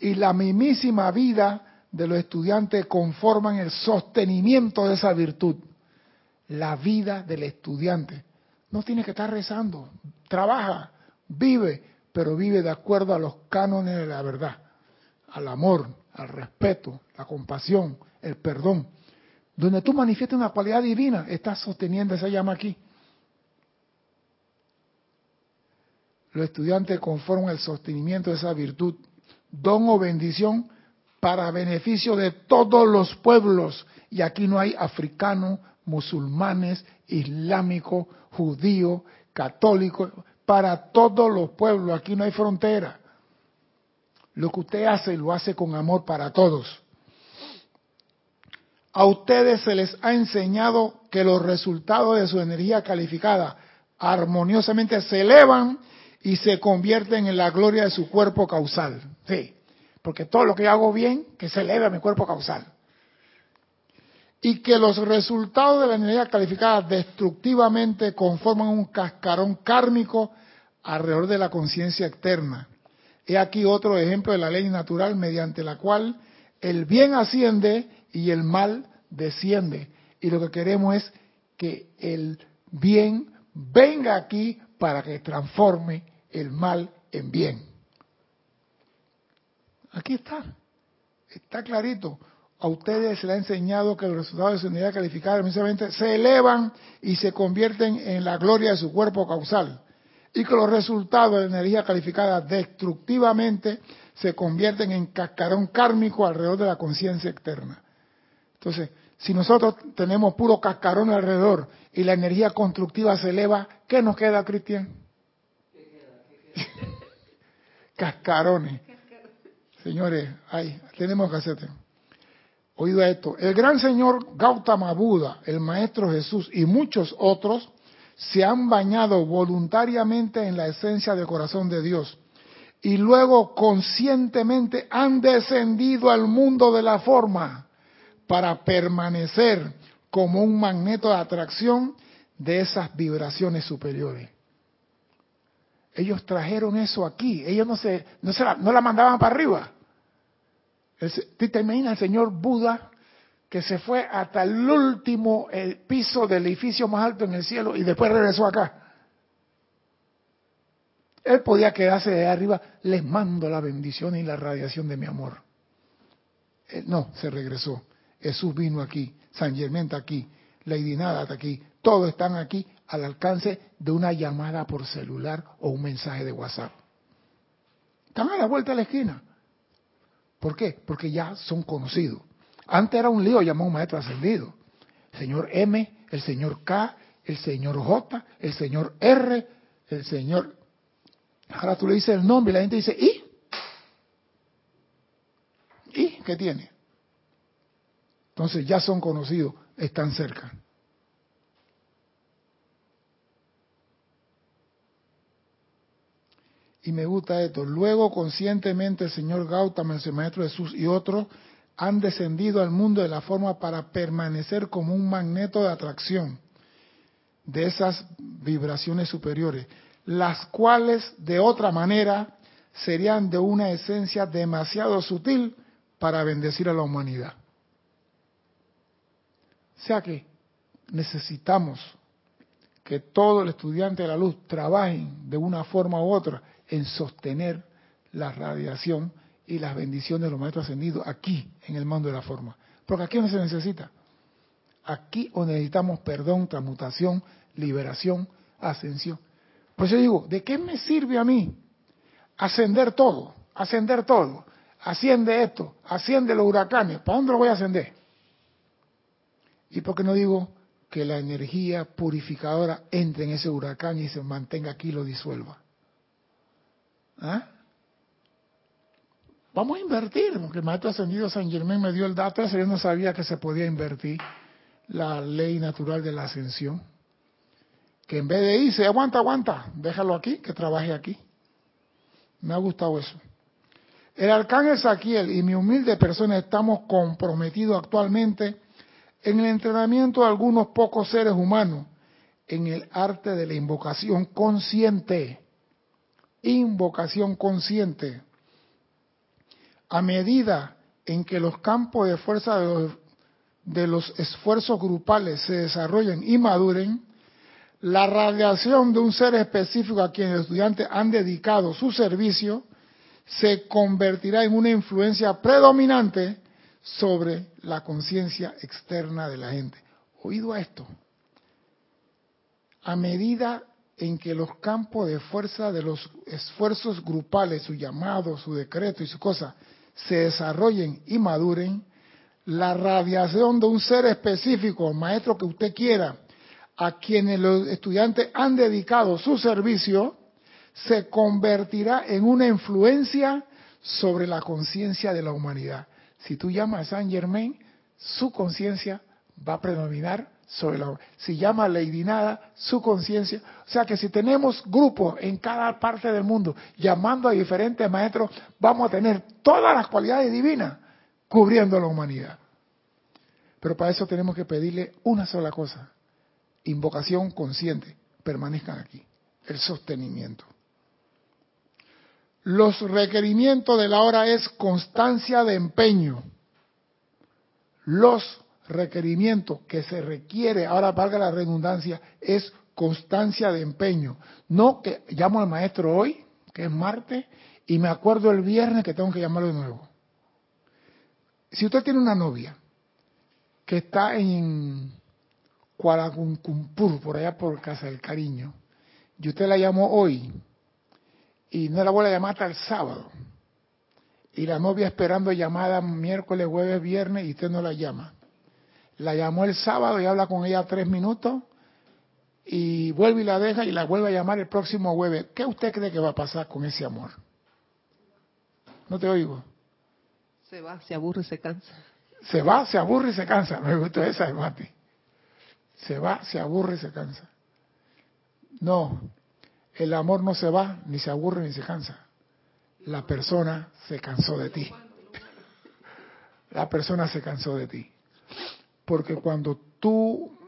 Y la mismísima vida de los estudiantes conforman el sostenimiento de esa virtud. La vida del estudiante. No tiene que estar rezando, trabaja, vive, pero vive de acuerdo a los cánones de la verdad, al amor, al respeto, la compasión, el perdón. Donde tú manifiestas una cualidad divina, estás sosteniendo esa llama aquí. Los estudiantes conforman el sostenimiento de esa virtud, don o bendición para beneficio de todos los pueblos. Y aquí no hay africanos, musulmanes, islámicos, judíos, católicos, para todos los pueblos. Aquí no hay frontera. Lo que usted hace lo hace con amor para todos. A ustedes se les ha enseñado que los resultados de su energía calificada armoniosamente se elevan y se convierten en la gloria de su cuerpo causal. Sí porque todo lo que hago bien, que se eleve a mi cuerpo causal. Y que los resultados de la energía calificada destructivamente conforman un cascarón kármico alrededor de la conciencia externa. He aquí otro ejemplo de la ley natural mediante la cual el bien asciende y el mal desciende. Y lo que queremos es que el bien venga aquí para que transforme el mal en bien. Aquí está. Está clarito. A ustedes se les ha enseñado que los resultados de su unidad calificada se elevan y se convierten en la gloria de su cuerpo causal. Y que los resultados de energía calificada destructivamente se convierten en cascarón kármico alrededor de la conciencia externa. Entonces, si nosotros tenemos puro cascarón alrededor y la energía constructiva se eleva, ¿qué nos queda, Cristian? Cascarones. Señores, ay, tenemos que hacer. Oído esto. El gran señor Gautama Buda, el maestro Jesús y muchos otros se han bañado voluntariamente en la esencia del corazón de Dios y luego conscientemente han descendido al mundo de la forma para permanecer como un magneto de atracción de esas vibraciones superiores. Ellos trajeron eso aquí, ellos no se, no, se la, no la mandaban para arriba. ¿Tú te imaginas el señor Buda que se fue hasta el último piso del edificio más alto en el cielo y después regresó acá? Él podía quedarse de arriba, les mando la bendición y la radiación de mi amor. no, se regresó. Jesús vino aquí, San Germán está aquí, Lady Nada está aquí, todos están aquí al alcance de una llamada por celular o un mensaje de WhatsApp. Están a la vuelta de la esquina. ¿Por qué? Porque ya son conocidos. Antes era un lío llamado un maestro ascendido. Señor M, el señor K, el señor J, el señor R, el señor... Ahora tú le dices el nombre y la gente dice, ¿y? ¿Y qué tiene? Entonces ya son conocidos, están cerca. Y me gusta esto. Luego, conscientemente, el señor Gautama, el maestro Jesús y otros han descendido al mundo de la forma para permanecer como un magneto de atracción de esas vibraciones superiores, las cuales de otra manera serían de una esencia demasiado sutil para bendecir a la humanidad. O sea que necesitamos que todo el estudiante de la luz trabaje de una forma u otra en sostener la radiación y las bendiciones de los maestros ascendidos aquí, en el mundo de la forma. Porque aquí no se necesita. aquí o necesitamos perdón, transmutación, liberación, ascensión. Pues yo digo, ¿de qué me sirve a mí ascender todo? Ascender todo. Asciende esto, asciende los huracanes. ¿Para dónde lo voy a ascender? ¿Y por qué no digo que la energía purificadora entre en ese huracán y se mantenga aquí y lo disuelva? ¿Ah? Vamos a invertir, porque el maestro ascendido San Germán me dio el dato, ese yo no sabía que se podía invertir la ley natural de la ascensión. Que en vez de irse, aguanta, aguanta, déjalo aquí, que trabaje aquí. Me ha gustado eso. El arcángel Saquiel y mi humilde persona estamos comprometidos actualmente en el entrenamiento de algunos pocos seres humanos en el arte de la invocación consciente. Invocación consciente. A medida en que los campos de fuerza de los, esfuerzos grupales se desarrollen y maduren, la radiación de un ser específico a quien los estudiantes han dedicado su servicio se convertirá en una influencia predominante sobre la conciencia externa de la gente. Oído a esto. A medida en que los campos de fuerza de los esfuerzos grupales, su llamado, su decreto y su cosa, se desarrollen y maduren, la radiación de un ser específico, maestro que usted quiera, a quienes los estudiantes han dedicado su servicio, se convertirá en una influencia sobre la conciencia de la humanidad. Si tú llamas a Saint Germain, su conciencia va a predominar sobre la Si llama a Lady Nada, su conciencia. O sea que si tenemos grupos en cada parte del mundo llamando a diferentes maestros, vamos a tener todas las cualidades divinas cubriendo la humanidad. Pero para eso tenemos que pedirle una sola cosa. Invocación consciente. Permanezcan aquí. El sostenimiento. Los requerimientos de la hora es constancia de empeño. Los requerimientos que se requiere, ahora valga la redundancia, es constancia de empeño. No que llamo al maestro hoy, que es martes, y me acuerdo el viernes que tengo que llamarlo de nuevo. Si usted tiene una novia que está en Cuaracumpur, por allá por Casa del Cariño, y usted la llamó hoy, y no la vuelve a llamar hasta el sábado. Y la novia esperando llamada miércoles, jueves, viernes y usted no la llama. La llamó el sábado y habla con ella tres minutos y vuelve y la deja y la vuelve a llamar el próximo jueves. ¿Qué usted cree que va a pasar con ese amor? No te oigo. Se va, se aburre y se cansa. Se va, se aburre y se cansa. Me gustó esa de Mati. Se va, se aburre y se cansa. No, el amor no se va, ni se aburre, ni se cansa. La persona se cansó de ti. La persona se cansó de ti. Porque cuando tú,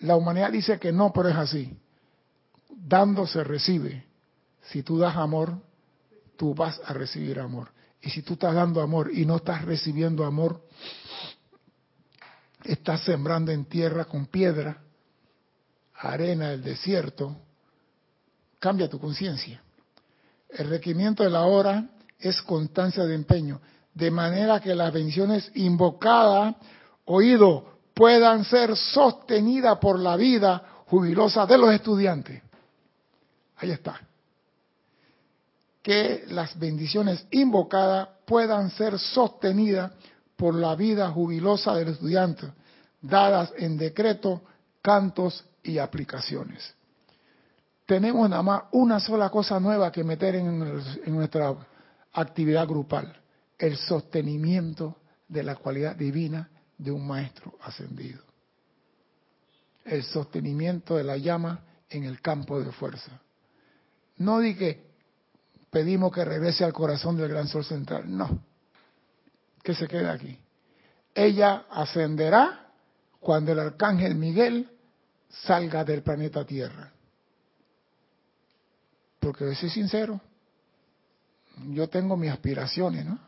la humanidad dice que no, pero es así. Dando se recibe. Si tú das amor, tú vas a recibir amor. Y si tú estás dando amor y no estás recibiendo amor, estás sembrando en tierra con piedra, arena del desierto, cambia tu conciencia. El requerimiento de la hora es constancia de empeño, de manera que las bendiciones invocadas, oído, puedan ser sostenidas por la vida jubilosa de los estudiantes. Ahí está. Que las bendiciones invocadas puedan ser sostenidas por la vida jubilosa del estudiante, dadas en decreto, cantos y aplicaciones tenemos nada más una sola cosa nueva que meter en, nuestra actividad grupal, el sostenimiento de la cualidad divina de un maestro ascendido. El sostenimiento de la llama en el campo de fuerza. No di que pedimos que regrese al corazón del gran sol central, no, que se quede aquí. Ella ascenderá cuando el arcángel Miguel salga del planeta Tierra porque soy sincero, yo tengo mis aspiraciones, ¿no?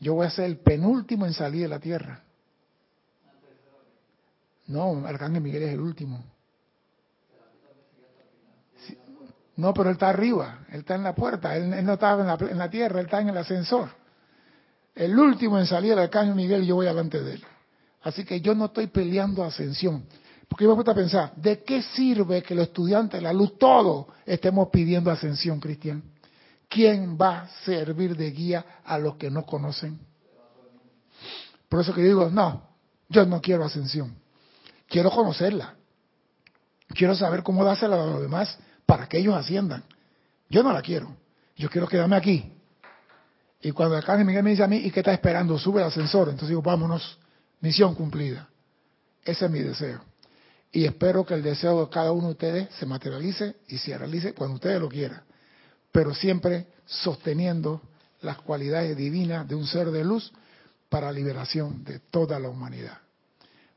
Yo voy a ser el penúltimo en salir de la tierra. No, Arcángel Miguel es el último. No, pero él está arriba, él está en la puerta, él, no estaba en la, tierra, él está en el ascensor. El último en salir, el Arcángel Miguel, yo voy delante de él. Así que yo no estoy peleando ascensión. Porque yo me a pensar, ¿de qué sirve que los estudiantes de la luz, todos, estemos pidiendo ascensión, Cristian? ¿Quién va a servir de guía a los que no conocen? Por eso que digo, no, yo no quiero ascensión. Quiero conocerla. Quiero saber cómo dársela a los demás para que ellos asciendan. Yo no la quiero. Yo quiero quedarme aquí. Y cuando acá Miguel me dice a mí, ¿y qué está esperando? Sube el ascensor. Entonces digo, vámonos, misión cumplida. Ese es mi deseo. Y espero que el deseo de cada uno de ustedes se materialice y se realice cuando ustedes lo quieran. Pero siempre sosteniendo las cualidades divinas de un ser de luz para liberación de toda la humanidad.